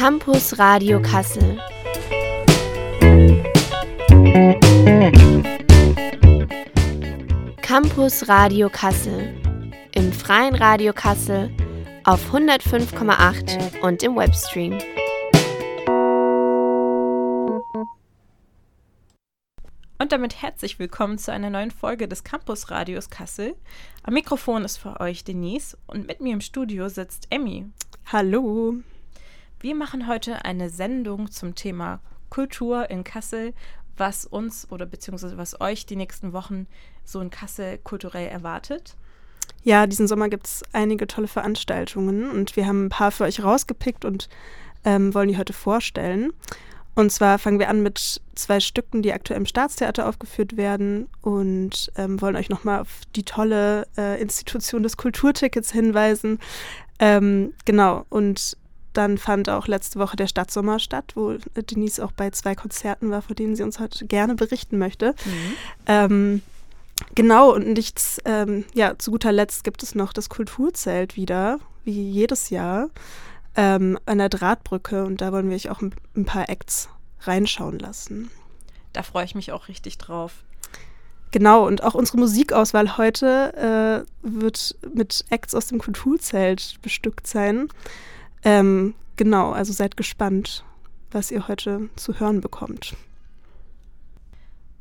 Campus Radio Kassel. Campus Radio Kassel. Im freien Radio Kassel auf 105,8 und im Webstream. Und damit herzlich willkommen zu einer neuen Folge des Campus Radios Kassel. Am Mikrofon ist für euch Denise und mit mir im Studio sitzt Emmy. Hallo. Wir machen heute eine Sendung zum Thema Kultur in Kassel, was uns oder beziehungsweise was euch die nächsten Wochen so in Kassel kulturell erwartet. Ja, diesen Sommer gibt es einige tolle Veranstaltungen und wir haben ein paar für euch rausgepickt und ähm, wollen die heute vorstellen. Und zwar fangen wir an mit zwei Stücken, die aktuell im Staatstheater aufgeführt werden und ähm, wollen euch nochmal auf die tolle äh, Institution des Kulturtickets hinweisen. Ähm, genau, und dann fand auch letzte Woche der Stadtsommer statt, wo Denise auch bei zwei Konzerten war, von denen sie uns heute gerne berichten möchte. Mhm. Ähm, genau, und nichts, ähm, ja, zu guter Letzt gibt es noch das Kulturzelt wieder, wie jedes Jahr ähm, an der Drahtbrücke und da wollen wir euch auch ein, ein paar Acts reinschauen lassen. Da freue ich mich auch richtig drauf. Genau, und auch unsere Musikauswahl heute äh, wird mit Acts aus dem Kulturzelt bestückt sein. Ähm, genau, also seid gespannt, was ihr heute zu hören bekommt.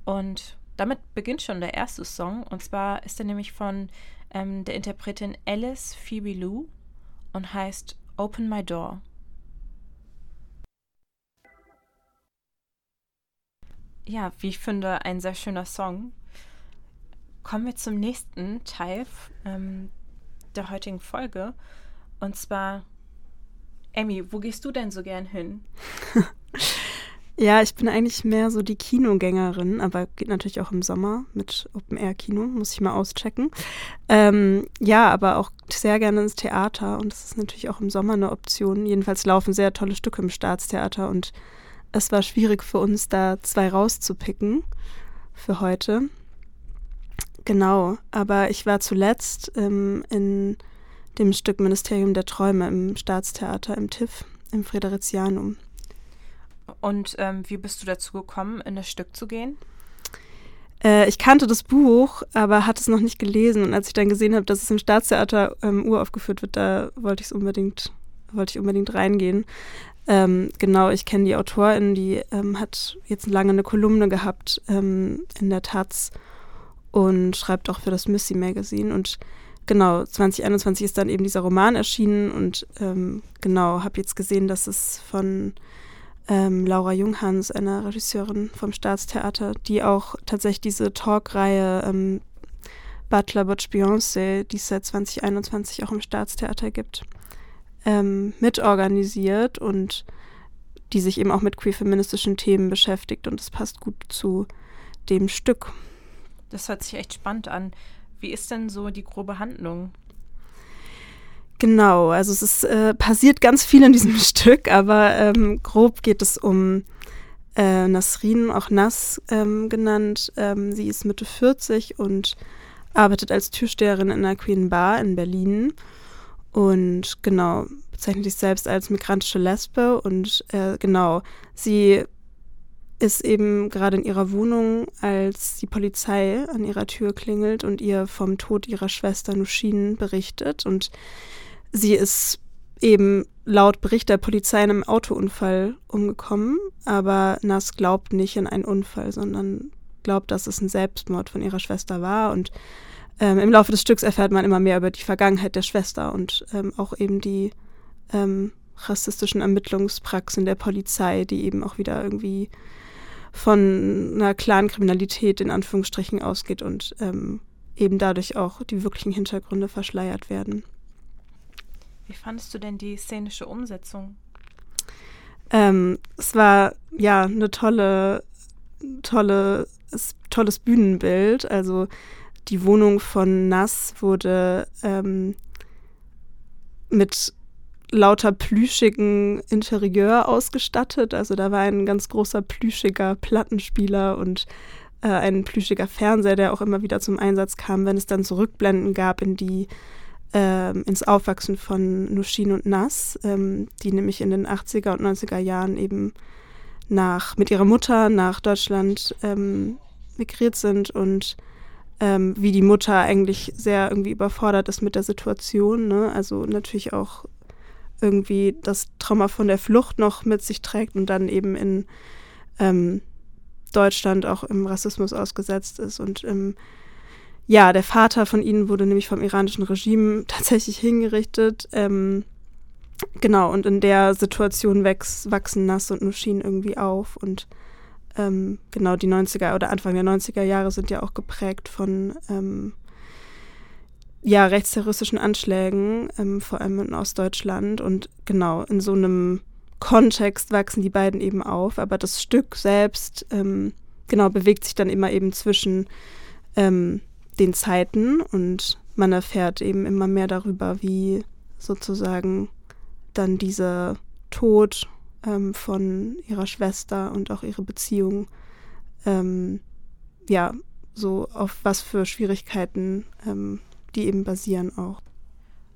Und damit beginnt schon der erste Song. Und zwar ist er nämlich von ähm, der Interpretin Alice Phoebe Lou und heißt Open My Door. Ja, wie ich finde, ein sehr schöner Song. Kommen wir zum nächsten Teil ähm, der heutigen Folge. Und zwar, Emmy, wo gehst du denn so gern hin? Ja, ich bin eigentlich mehr so die Kinogängerin, aber geht natürlich auch im Sommer mit Open-Air-Kino, muss ich mal auschecken. Ähm, ja, aber auch sehr gerne ins Theater und das ist natürlich auch im Sommer eine Option. Jedenfalls laufen sehr tolle Stücke im Staatstheater und es war schwierig für uns, da zwei rauszupicken für heute. Genau, aber ich war zuletzt ähm, in dem Stück Ministerium der Träume im Staatstheater im TIFF, im Friderizianum. Und ähm, wie bist du dazu gekommen, in das Stück zu gehen? Äh, ich kannte das Buch, aber hatte es noch nicht gelesen. Und als ich dann gesehen habe, dass es im Staatstheater ähm, uraufgeführt wird, da wollte ich es unbedingt, wollte ich unbedingt reingehen. Ähm, genau, ich kenne die Autorin, die ähm, hat jetzt lange eine Kolumne gehabt ähm, in der Taz und schreibt auch für das Missy Magazine. Und genau, 2021 ist dann eben dieser Roman erschienen und ähm, genau, habe jetzt gesehen, dass es von ähm, Laura Junghans, einer Regisseurin vom Staatstheater, die auch tatsächlich diese Talkreihe ähm, Butler Butch Beyoncé, die es seit 2021 auch im Staatstheater gibt, ähm, mitorganisiert und die sich eben auch mit queer-feministischen Themen beschäftigt und es passt gut zu dem Stück. Das hört sich echt spannend an. Wie ist denn so die grobe Handlung? Genau, also es ist, äh, passiert ganz viel in diesem Stück, aber ähm, grob geht es um äh, Nasrin, auch Nas ähm, genannt. Ähm, sie ist Mitte 40 und arbeitet als Türsteherin in einer Queen Bar in Berlin und genau bezeichnet sich selbst als migrantische Lesbe und äh, genau, sie ist eben gerade in ihrer Wohnung, als die Polizei an ihrer Tür klingelt und ihr vom Tod ihrer Schwester Nushin berichtet und Sie ist eben laut Bericht der Polizei in einem Autounfall umgekommen, aber Nas glaubt nicht in einen Unfall, sondern glaubt, dass es ein Selbstmord von ihrer Schwester war. Und ähm, im Laufe des Stücks erfährt man immer mehr über die Vergangenheit der Schwester und ähm, auch eben die ähm, rassistischen Ermittlungspraxen der Polizei, die eben auch wieder irgendwie von einer klaren Kriminalität in Anführungsstrichen ausgeht und ähm, eben dadurch auch die wirklichen Hintergründe verschleiert werden. Wie fandest du denn die szenische Umsetzung? Ähm, es war ja eine tolle, tolle, tolles Bühnenbild. Also die Wohnung von Nass wurde ähm, mit lauter plüschigen Interieur ausgestattet. Also da war ein ganz großer plüschiger Plattenspieler und äh, ein plüschiger Fernseher, der auch immer wieder zum Einsatz kam, wenn es dann Zurückblenden gab in die ähm, ins Aufwachsen von Nushin und Nas, ähm, die nämlich in den 80er und 90er Jahren eben nach, mit ihrer Mutter nach Deutschland ähm, migriert sind und ähm, wie die Mutter eigentlich sehr irgendwie überfordert ist mit der Situation. Ne? Also natürlich auch irgendwie das Trauma von der Flucht noch mit sich trägt und dann eben in ähm, Deutschland auch im Rassismus ausgesetzt ist. Und ähm, ja, der Vater von ihnen wurde nämlich vom iranischen Regime tatsächlich hingerichtet. Ähm, genau, und in der Situation wächst, wachsen Nass und Nushin irgendwie auf. Und ähm, genau, die 90er oder Anfang der 90er Jahre sind ja auch geprägt von ähm, ja, rechtsterroristischen Anschlägen, ähm, vor allem in Ostdeutschland. Und genau, in so einem Kontext wachsen die beiden eben auf. Aber das Stück selbst, ähm, genau, bewegt sich dann immer eben zwischen ähm, den Zeiten und man erfährt eben immer mehr darüber, wie sozusagen dann dieser Tod ähm, von ihrer Schwester und auch ihre Beziehung, ähm, ja, so auf was für Schwierigkeiten ähm, die eben basieren auch.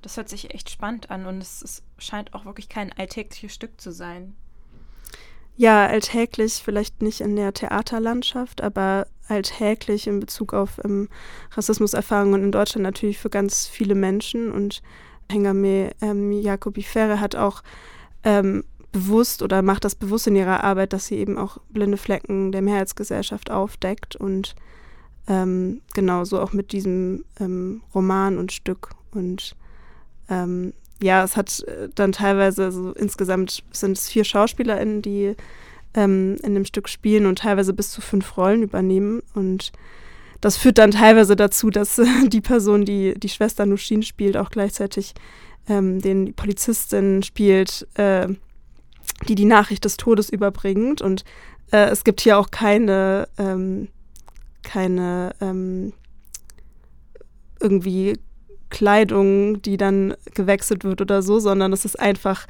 Das hört sich echt spannend an und es, es scheint auch wirklich kein alltägliches Stück zu sein. Ja, alltäglich vielleicht nicht in der Theaterlandschaft, aber alltäglich in Bezug auf ähm, Rassismuserfahrungen in Deutschland natürlich für ganz viele Menschen. Und Hengame ähm, Jacobi Ferre hat auch ähm, bewusst oder macht das bewusst in ihrer Arbeit, dass sie eben auch blinde Flecken der Mehrheitsgesellschaft aufdeckt und ähm, genauso auch mit diesem ähm, Roman und Stück. Und ähm, ja, es hat äh, dann teilweise, also insgesamt sind es vier SchauspielerInnen, die ähm, in dem Stück spielen und teilweise bis zu fünf Rollen übernehmen. Und das führt dann teilweise dazu, dass äh, die Person, die die Schwester Nushin spielt, auch gleichzeitig ähm, den die Polizistin spielt, äh, die die Nachricht des Todes überbringt. Und äh, es gibt hier auch keine ähm, keine ähm, irgendwie Kleidung, die dann gewechselt wird oder so, sondern es ist einfach,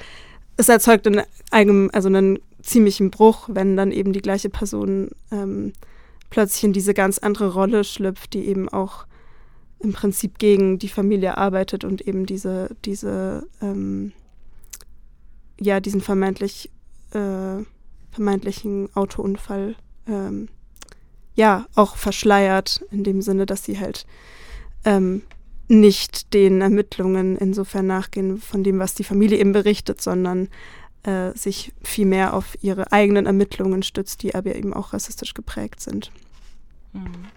es erzeugt in einem, also einen ziemlichen Bruch, wenn dann eben die gleiche Person ähm, plötzlich in diese ganz andere Rolle schlüpft, die eben auch im Prinzip gegen die Familie arbeitet und eben diese, diese, ähm, ja, diesen vermeintlich, äh, vermeintlichen Autounfall ähm, ja auch verschleiert, in dem Sinne, dass sie halt ähm, nicht den Ermittlungen insofern nachgehen von dem, was die Familie eben berichtet, sondern äh, sich vielmehr auf ihre eigenen Ermittlungen stützt, die aber eben auch rassistisch geprägt sind. Mhm.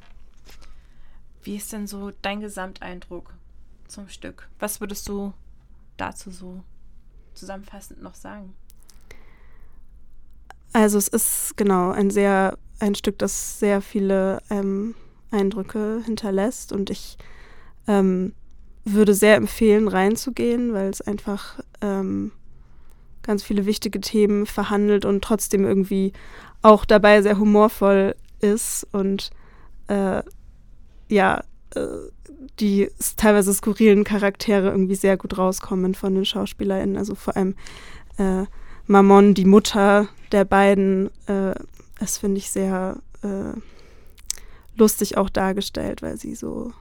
Wie ist denn so dein Gesamteindruck zum Stück? Was würdest du dazu so zusammenfassend noch sagen? Also es ist genau ein sehr ein Stück, das sehr viele ähm, Eindrücke hinterlässt und ich ähm, würde sehr empfehlen, reinzugehen, weil es einfach ähm, ganz viele wichtige Themen verhandelt und trotzdem irgendwie auch dabei sehr humorvoll ist und äh, ja, äh, die teilweise skurrilen Charaktere irgendwie sehr gut rauskommen von den SchauspielerInnen. Also vor allem äh, Mamon, die Mutter der beiden, äh, das finde ich sehr äh, lustig auch dargestellt, weil sie so,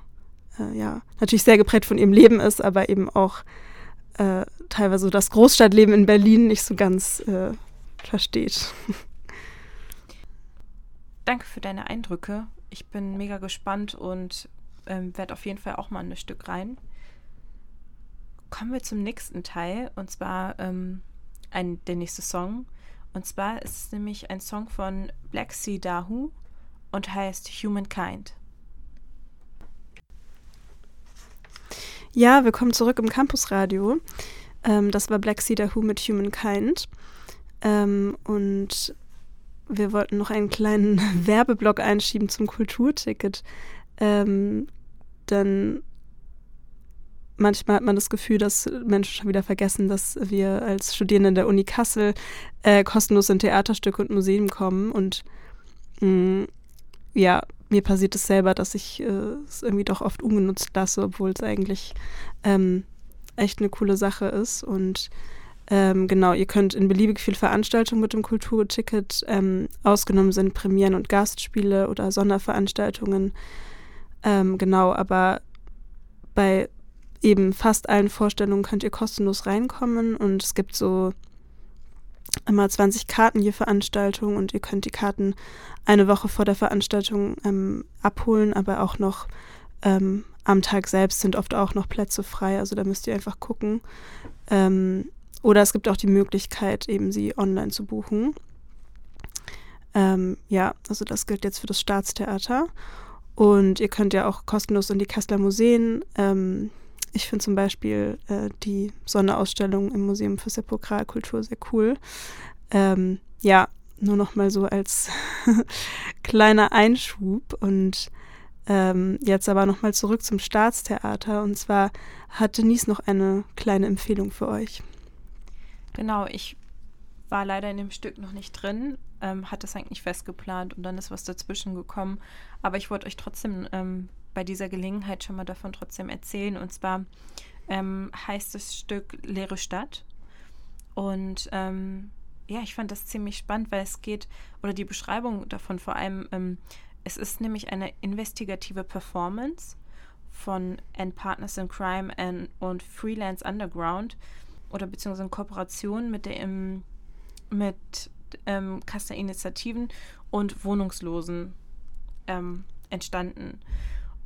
äh, ja, natürlich sehr geprägt von ihrem Leben ist, aber eben auch äh, teilweise das Großstadtleben in Berlin nicht so ganz äh, versteht. Danke für deine Eindrücke. Ich bin mega gespannt und ähm, werde auf jeden Fall auch mal ein Stück rein. Kommen wir zum nächsten Teil und zwar ähm, ein, der nächste Song und zwar ist es nämlich ein Song von Black Sea Dahu und heißt Humankind. Ja, willkommen zurück im Campusradio. Ähm, das war Black Sea Dahu mit Humankind. Ähm, und wir wollten noch einen kleinen Werbeblock einschieben zum Kulturticket. Ähm, dann manchmal hat man das Gefühl, dass Menschen schon wieder vergessen, dass wir als Studierende der Uni Kassel äh, kostenlos in Theaterstücke und Museen kommen. Und mh, mm, ja, mir passiert es selber, dass ich äh, es irgendwie doch oft ungenutzt lasse, obwohl es eigentlich ähm, echt eine coole Sache ist. Und ähm, genau, ihr könnt in beliebig viele Veranstaltungen mit dem Kulturticket ähm, ausgenommen sind Premieren und Gastspiele oder Sonderveranstaltungen. Ähm, genau, aber bei eben fast allen Vorstellungen könnt ihr kostenlos reinkommen und es gibt so immer 20 Karten je Veranstaltung und ihr könnt die Karten eine Woche vor der Veranstaltung ähm, abholen, aber auch noch ähm, am Tag selbst sind oft auch noch Plätze frei, also da müsst ihr einfach gucken. Ähm, oder es gibt auch die Möglichkeit, eben sie online zu buchen. Ähm, ja, also das gilt jetzt für das Staatstheater. Und ihr könnt ja auch kostenlos in die Kasseler Museen. Ähm, ich finde zum Beispiel äh, die Sonderausstellung im Museum für Sepulkralkultur sehr cool. Ähm, ja, nur noch mal so als kleiner Einschub. Und ähm, jetzt aber noch mal zurück zum Staatstheater. Und zwar hat Denise noch eine kleine Empfehlung für euch. Genau, ich war leider in dem Stück noch nicht drin, ähm, hat das eigentlich fest geplant und dann ist was dazwischen gekommen. Aber ich wollte euch trotzdem ähm, bei dieser Gelegenheit schon mal davon trotzdem erzählen. Und zwar ähm, heißt das Stück Leere Stadt. Und ähm, ja, ich fand das ziemlich spannend, weil es geht, oder die Beschreibung davon vor allem, ähm, es ist nämlich eine investigative Performance von And Partners in Crime and, und Freelance Underground oder beziehungsweise in Kooperation mit der im, mit ähm, Kasseler Initiativen und Wohnungslosen ähm, entstanden.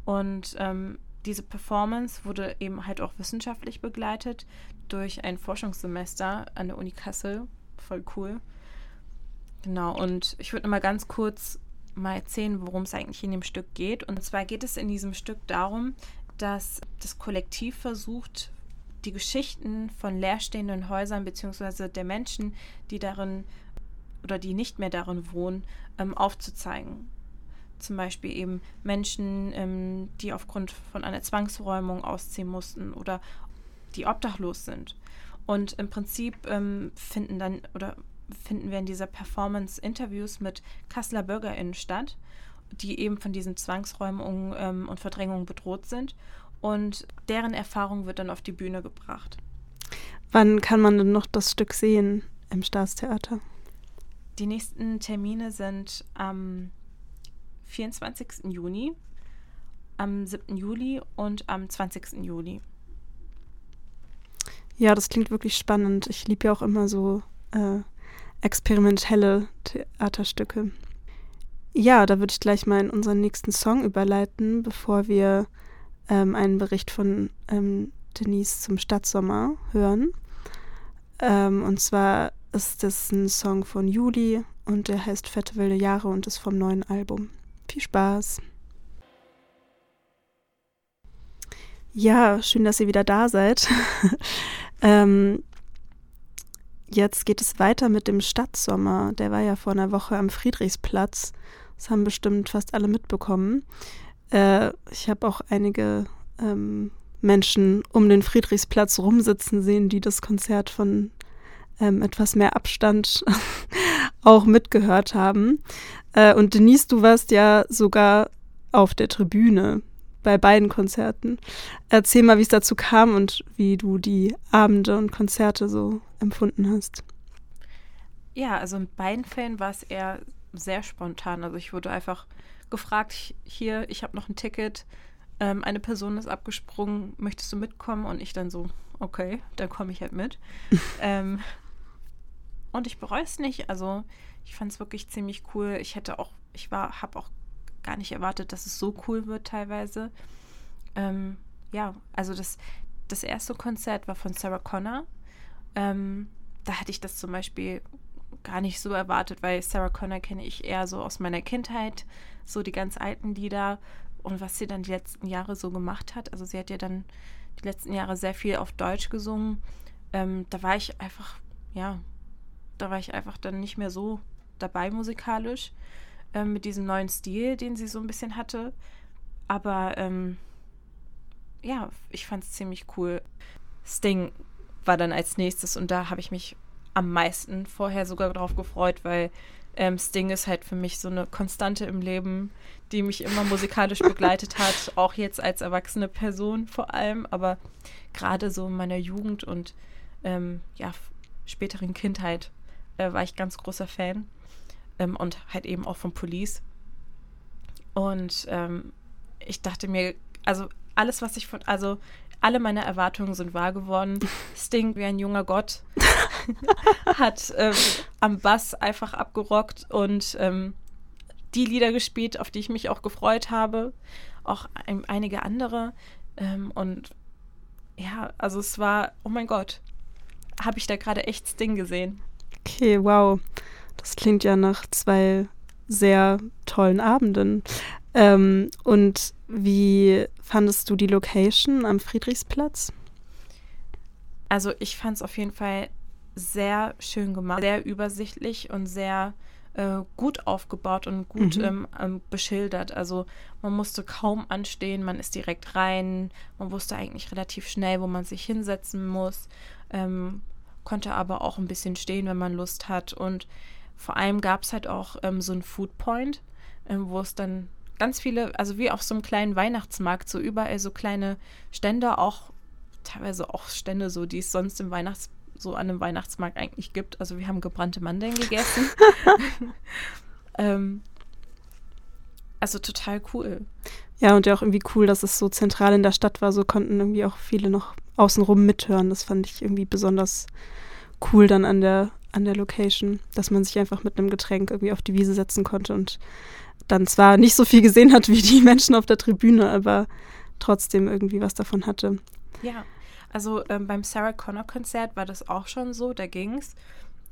Und ähm, diese Performance wurde eben halt auch wissenschaftlich begleitet durch ein Forschungssemester an der Uni Kassel. Voll cool. Genau, und ich würde mal ganz kurz mal erzählen, worum es eigentlich in dem Stück geht. Und zwar geht es in diesem Stück darum, dass das Kollektiv versucht, die Geschichten von leerstehenden Häusern bzw. der Menschen, die darin oder die nicht mehr darin wohnen, ähm, aufzuzeigen zum Beispiel eben Menschen, ähm, die aufgrund von einer Zwangsräumung ausziehen mussten oder die obdachlos sind. Und im Prinzip ähm, finden dann oder finden wir in dieser Performance Interviews mit Kasseler BürgerInnen statt, die eben von diesen Zwangsräumungen ähm, und Verdrängungen bedroht sind. Und deren Erfahrung wird dann auf die Bühne gebracht. Wann kann man denn noch das Stück sehen im Staatstheater? Die nächsten Termine sind am 24. Juni, am 7. Juli und am 20. Juli. Ja, das klingt wirklich spannend. Ich liebe ja auch immer so äh, experimentelle Theaterstücke. Ja, da würde ich gleich mal in unseren nächsten Song überleiten, bevor wir ähm, einen Bericht von ähm, Denise zum Stadtsommer hören. Ähm, und zwar ist das ein Song von Juli und der heißt Fette wilde Jahre und ist vom neuen Album. Viel Spaß. Ja, schön, dass ihr wieder da seid. ähm, jetzt geht es weiter mit dem Stadtsommer. Der war ja vor einer Woche am Friedrichsplatz. Das haben bestimmt fast alle mitbekommen. Äh, ich habe auch einige ähm, Menschen um den Friedrichsplatz rumsitzen sehen, die das Konzert von ähm, etwas mehr Abstand auch mitgehört haben. Äh, und Denise, du warst ja sogar auf der Tribüne bei beiden Konzerten. Erzähl mal, wie es dazu kam und wie du die Abende und Konzerte so empfunden hast. Ja, also in beiden Fällen war es eher sehr spontan. Also ich wurde einfach gefragt, hier, ich habe noch ein Ticket, ähm, eine Person ist abgesprungen, möchtest du mitkommen? Und ich dann so, okay, dann komme ich halt mit. ähm, und ich bereue es nicht. Also ich fand es wirklich ziemlich cool. Ich hätte auch, ich war, habe auch gar nicht erwartet, dass es so cool wird teilweise. Ähm, ja, also das, das erste Konzert war von Sarah Connor. Ähm, da hatte ich das zum Beispiel gar nicht so erwartet, weil Sarah Connor kenne ich eher so aus meiner Kindheit, so die ganz alten Lieder und was sie dann die letzten Jahre so gemacht hat. Also sie hat ja dann die letzten Jahre sehr viel auf Deutsch gesungen. Ähm, da war ich einfach, ja, da war ich einfach dann nicht mehr so dabei musikalisch äh, mit diesem neuen Stil, den sie so ein bisschen hatte. Aber ähm, ja, ich fand es ziemlich cool. Sting war dann als nächstes und da habe ich mich am meisten vorher sogar drauf gefreut, weil ähm, Sting ist halt für mich so eine Konstante im Leben, die mich immer musikalisch begleitet hat, auch jetzt als erwachsene Person vor allem, aber gerade so in meiner Jugend und ähm, ja, späteren Kindheit äh, war ich ganz großer Fan. Ähm, und halt eben auch von Police. Und ähm, ich dachte mir, also alles, was ich von, also alle meine Erwartungen sind wahr geworden. Sting wie ein junger Gott hat ähm, am Bass einfach abgerockt und ähm, die Lieder gespielt, auf die ich mich auch gefreut habe. Auch ein, einige andere. Ähm, und ja, also es war, oh mein Gott, habe ich da gerade echt Sting gesehen. Okay, wow. Das klingt ja nach zwei sehr tollen Abenden. Ähm, und wie fandest du die Location am Friedrichsplatz? Also ich fand es auf jeden Fall sehr schön gemacht, sehr übersichtlich und sehr äh, gut aufgebaut und gut mhm. ähm, ähm, beschildert. Also man musste kaum anstehen, man ist direkt rein, man wusste eigentlich relativ schnell, wo man sich hinsetzen muss, ähm, konnte aber auch ein bisschen stehen, wenn man Lust hat. Und vor allem gab es halt auch ähm, so einen Food Point, ähm, wo es dann ganz viele, also wie auf so einem kleinen Weihnachtsmarkt, so überall so kleine Stände, auch teilweise auch Stände, so die es sonst im Weihnachts so an einem Weihnachtsmarkt eigentlich gibt. Also wir haben gebrannte Mandeln gegessen. ähm, also total cool. Ja, und ja auch irgendwie cool, dass es so zentral in der Stadt war. So konnten irgendwie auch viele noch außenrum mithören. Das fand ich irgendwie besonders cool dann an der, an der Location, dass man sich einfach mit einem Getränk irgendwie auf die Wiese setzen konnte und dann zwar nicht so viel gesehen hat wie die Menschen auf der Tribüne, aber trotzdem irgendwie was davon hatte. Ja, also ähm, beim Sarah Connor Konzert war das auch schon so, da ging es.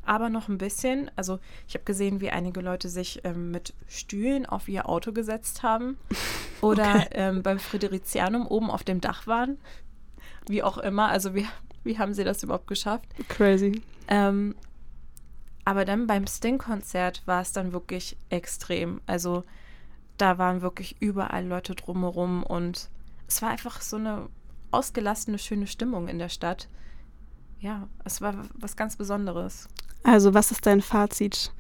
Aber noch ein bisschen. Also ich habe gesehen, wie einige Leute sich ähm, mit Stühlen auf ihr Auto gesetzt haben. Oder okay. ähm, beim Friderizianum oben auf dem Dach waren. Wie auch immer. Also wie, wie haben sie das überhaupt geschafft? Crazy. Ähm, aber dann beim Sting-Konzert war es dann wirklich extrem. Also da waren wirklich überall Leute drumherum und es war einfach so eine ausgelassene, schöne Stimmung in der Stadt. Ja, es war was ganz Besonderes. Also, was ist dein Fazit?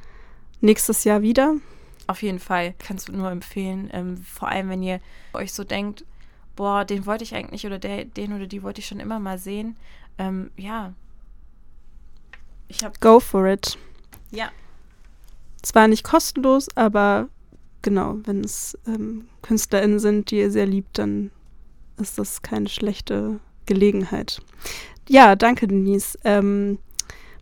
Nächstes Jahr wieder? Auf jeden Fall, kannst du nur empfehlen. Ähm, vor allem, wenn ihr euch so denkt, boah, den wollte ich eigentlich oder der, den oder die wollte ich schon immer mal sehen. Ähm, ja. Ich hab, Go for it. Ja. Zwar nicht kostenlos, aber genau, wenn es ähm, KünstlerInnen sind, die ihr sehr liebt, dann ist das keine schlechte Gelegenheit. Ja, danke, Denise. Ähm,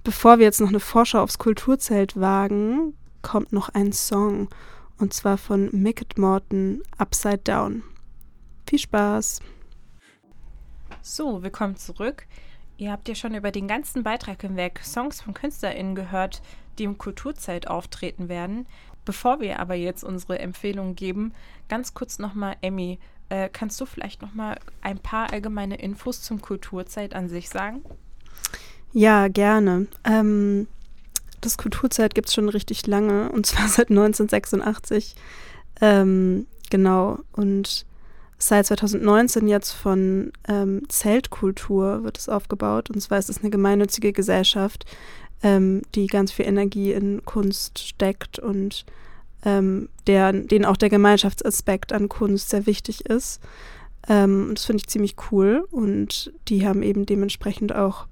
bevor wir jetzt noch eine Vorschau aufs Kulturzelt wagen, kommt noch ein Song. Und zwar von Mickett Morton, Upside Down. Viel Spaß. So, willkommen zurück. Ihr habt ja schon über den ganzen Beitrag hinweg Songs von KünstlerInnen gehört, die im Kulturzelt auftreten werden. Bevor wir aber jetzt unsere Empfehlungen geben, ganz kurz nochmal, Emmy, äh, kannst du vielleicht noch mal ein paar allgemeine Infos zum Kulturzeit an sich sagen? Ja, gerne. Ähm, das Kulturzeit gibt es schon richtig lange und zwar seit 1986. Ähm, genau. Und seit 2019 jetzt von ähm, Zeltkultur wird es aufgebaut. Und zwar ist es eine gemeinnützige Gesellschaft, ähm, die ganz viel Energie in Kunst steckt und ähm, der, denen auch der Gemeinschaftsaspekt an Kunst sehr wichtig ist. Ähm, das finde ich ziemlich cool und die haben eben dementsprechend auch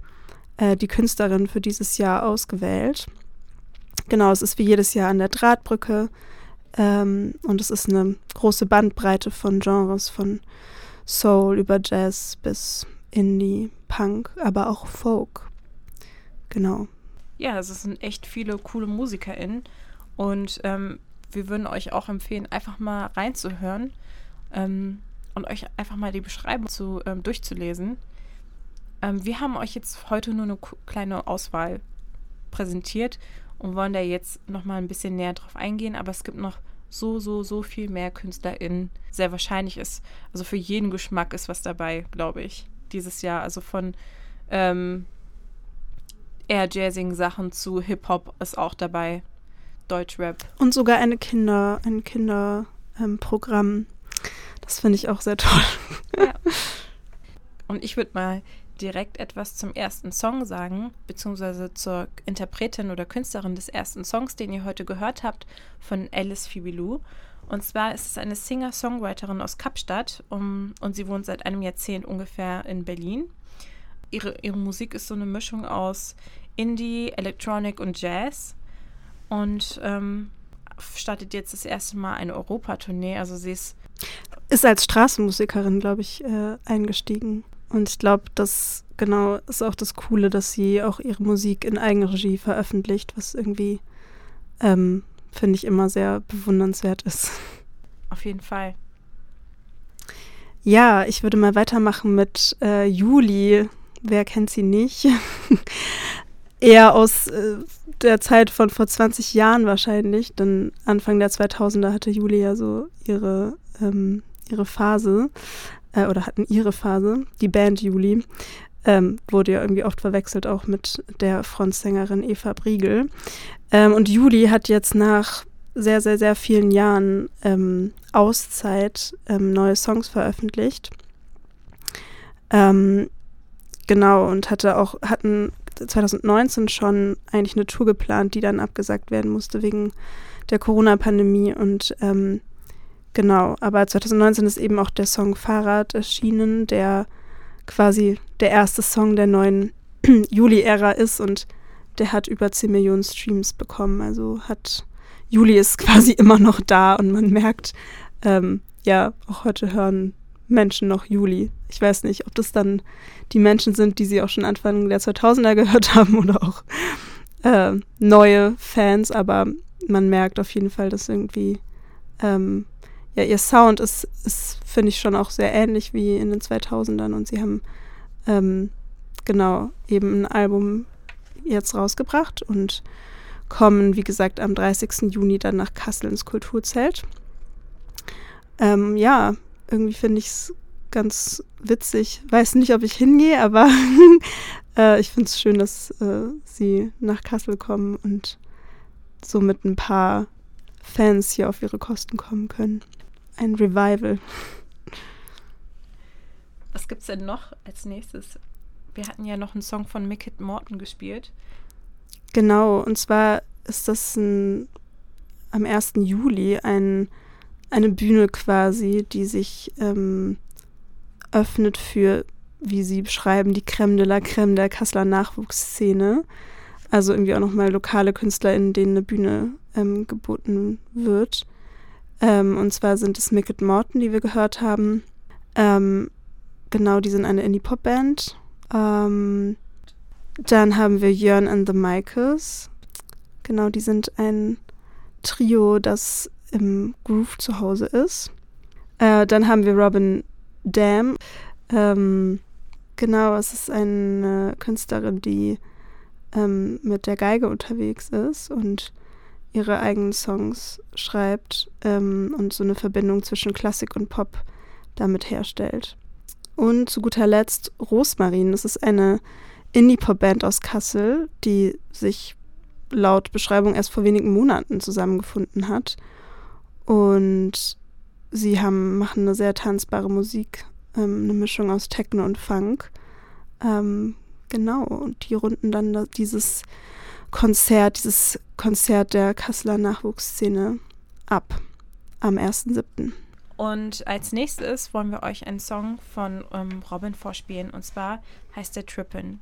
äh, die Künstlerin für dieses Jahr ausgewählt. Genau, es ist wie jedes Jahr an der Drahtbrücke ähm, und es ist eine große Bandbreite von Genres, von Soul über Jazz bis Indie, Punk, aber auch Folk. Genau. Ja, es sind echt viele coole MusikerInnen und ähm, wir würden euch auch empfehlen, einfach mal reinzuhören ähm, und euch einfach mal die Beschreibung zu, ähm, durchzulesen. Ähm, wir haben euch jetzt heute nur eine kleine Auswahl präsentiert und wollen da jetzt noch mal ein bisschen näher drauf eingehen, aber es gibt noch so, so, so viel mehr KünstlerInnen. Sehr wahrscheinlich ist, also für jeden Geschmack ist was dabei, glaube ich, dieses Jahr. Also von ähm, eher jazzigen Sachen zu Hip-Hop ist auch dabei. Deutschrap. Und sogar eine Kinder, ein Kinderprogramm. Ähm, das finde ich auch sehr toll. Ja. Und ich würde mal direkt etwas zum ersten Song sagen, beziehungsweise zur Interpretin oder Künstlerin des ersten Songs, den ihr heute gehört habt, von Alice Fibilou. Und zwar ist es eine Singer-Songwriterin aus Kapstadt um, und sie wohnt seit einem Jahrzehnt ungefähr in Berlin. Ihre, ihre Musik ist so eine Mischung aus Indie, Electronic und Jazz und ähm, startet jetzt das erste Mal eine Europatournee. Also sie ist ist als Straßenmusikerin, glaube ich, äh, eingestiegen Und ich glaube, das genau ist auch das Coole, dass sie auch ihre Musik in Eigenregie veröffentlicht, was irgendwie, ähm, finde ich, immer sehr bewundernswert ist. Auf jeden Fall. Ja, ich würde mal weitermachen mit äh, Juli. Wer kennt sie nicht? Eher aus äh, der Zeit von vor 20 Jahren wahrscheinlich, denn Anfang der 2000er hatte Juli ja so ihre, ähm, ihre Phase äh, oder hatten ihre Phase, die Band Juli. Ähm, wurde ja irgendwie oft verwechselt auch mit der Frontsängerin Eva Briegel. Ähm, und Juli hat jetzt nach sehr, sehr, sehr vielen Jahren ähm, Auszeit ähm, neue Songs veröffentlicht. Ähm, genau, und hatte auch, hatten 2019 schon eigentlich eine Tour geplant, die dann abgesagt werden musste wegen der Corona-Pandemie. Und ähm, genau, aber 2019 ist eben auch der Song Fahrrad erschienen, der quasi der erste Song der neuen Juli-Ära ist und der hat über 10 Millionen Streams bekommen. Also hat Juli ist quasi immer noch da und man merkt, ähm, ja, auch heute hören Menschen noch Juli. Ich weiß nicht, ob das dann die Menschen sind, die sie auch schon Anfang der 2000er gehört haben oder auch äh, neue Fans, aber man merkt auf jeden Fall, dass irgendwie ähm, ja, ihr Sound ist, ist finde ich, schon auch sehr ähnlich wie in den 2000ern und sie haben ähm, genau eben ein Album jetzt rausgebracht und kommen, wie gesagt, am 30. Juni dann nach Kassel ins Kulturzelt. Ähm, ja, irgendwie finde ich es ganz witzig. Weiß nicht, ob ich hingehe, aber äh, ich finde es schön, dass äh, sie nach Kassel kommen und so mit ein paar Fans hier auf ihre Kosten kommen können. Ein Revival. Was gibt es denn noch als nächstes? Wir hatten ja noch einen Song von Mickett Morton gespielt. Genau, und zwar ist das ein, am 1. Juli ein, eine Bühne quasi, die sich ähm, öffnet für, wie sie beschreiben, die Creme de la Creme der Kasseler Nachwuchsszene. Also irgendwie auch nochmal lokale Künstler, in denen eine Bühne ähm, geboten wird. Ähm, und zwar sind es Mickett Morton, die wir gehört haben. Ähm, genau, die sind eine Indie-Pop-Band. Ähm, dann haben wir Jörn and the Michaels. Genau, die sind ein Trio, das im Groove zu Hause ist. Äh, dann haben wir Robin Dam. Ähm, genau, es ist eine Künstlerin, die ähm, mit der Geige unterwegs ist und ihre eigenen Songs schreibt ähm, und so eine Verbindung zwischen Klassik und Pop damit herstellt. Und zu guter Letzt Rosmarin. Das ist eine Indie-Pop-Band aus Kassel, die sich laut Beschreibung erst vor wenigen Monaten zusammengefunden hat. Und sie haben, machen eine sehr tanzbare Musik, ähm, eine Mischung aus Techno und Funk. Ähm, genau, und die runden dann dieses Konzert, dieses Konzert der Kasseler Nachwuchsszene ab am 1.7. Und als nächstes wollen wir euch einen Song von ähm, Robin vorspielen und zwar heißt der Trippin'.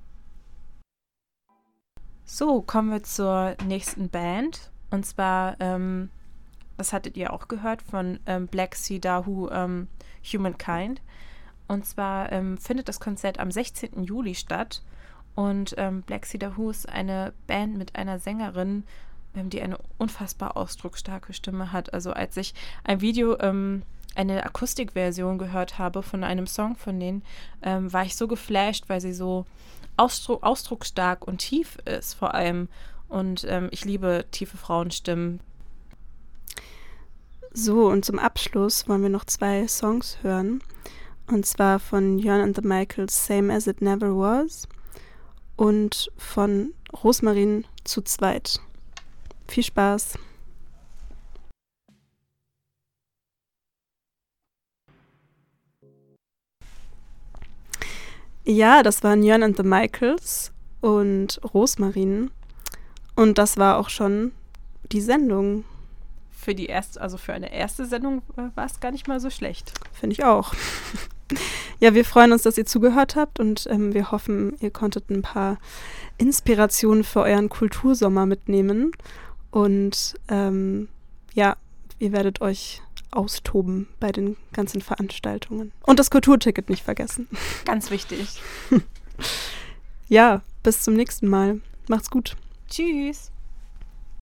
So, kommen wir zur nächsten Band. Und zwar, ähm, das hattet ihr auch gehört von ähm, Black Sea Dahu ähm, Humankind. Und zwar ähm, findet das Konzert am 16. Juli statt. Und ähm, Black Sea Dahu ist eine Band mit einer Sängerin, ähm, die eine unfassbar ausdrucksstarke Stimme hat. Also als ich ein Video eine Akustikversion gehört habe von einem Song von denen, ähm, war ich so geflasht, weil sie so ausdruck, ausdrucksstark und tief ist vor allem. Und ähm, ich liebe tiefe Frauenstimmen. So, und zum Abschluss wollen wir noch zwei Songs hören. Und zwar von Jörn and the Michaels Same as It Never Was und von Rosmarin zu zweit. Viel Spaß! Ja, das waren Jörn and the Michaels und Rosmarin. Und das war auch schon die Sendung. Für die erste, also für eine erste Sendung äh, war es gar nicht mal so schlecht. Finde ich auch. ja, wir freuen uns, dass ihr zugehört habt und ähm, wir hoffen, ihr konntet ein paar Inspirationen für euren Kultursommer mitnehmen. Und ähm, ja, ihr werdet euch austoben bei den ganzen Veranstaltungen. Und das Kulturticket nicht vergessen. Ganz wichtig. ja, bis zum nächsten Mal. Macht's gut. Tschüss.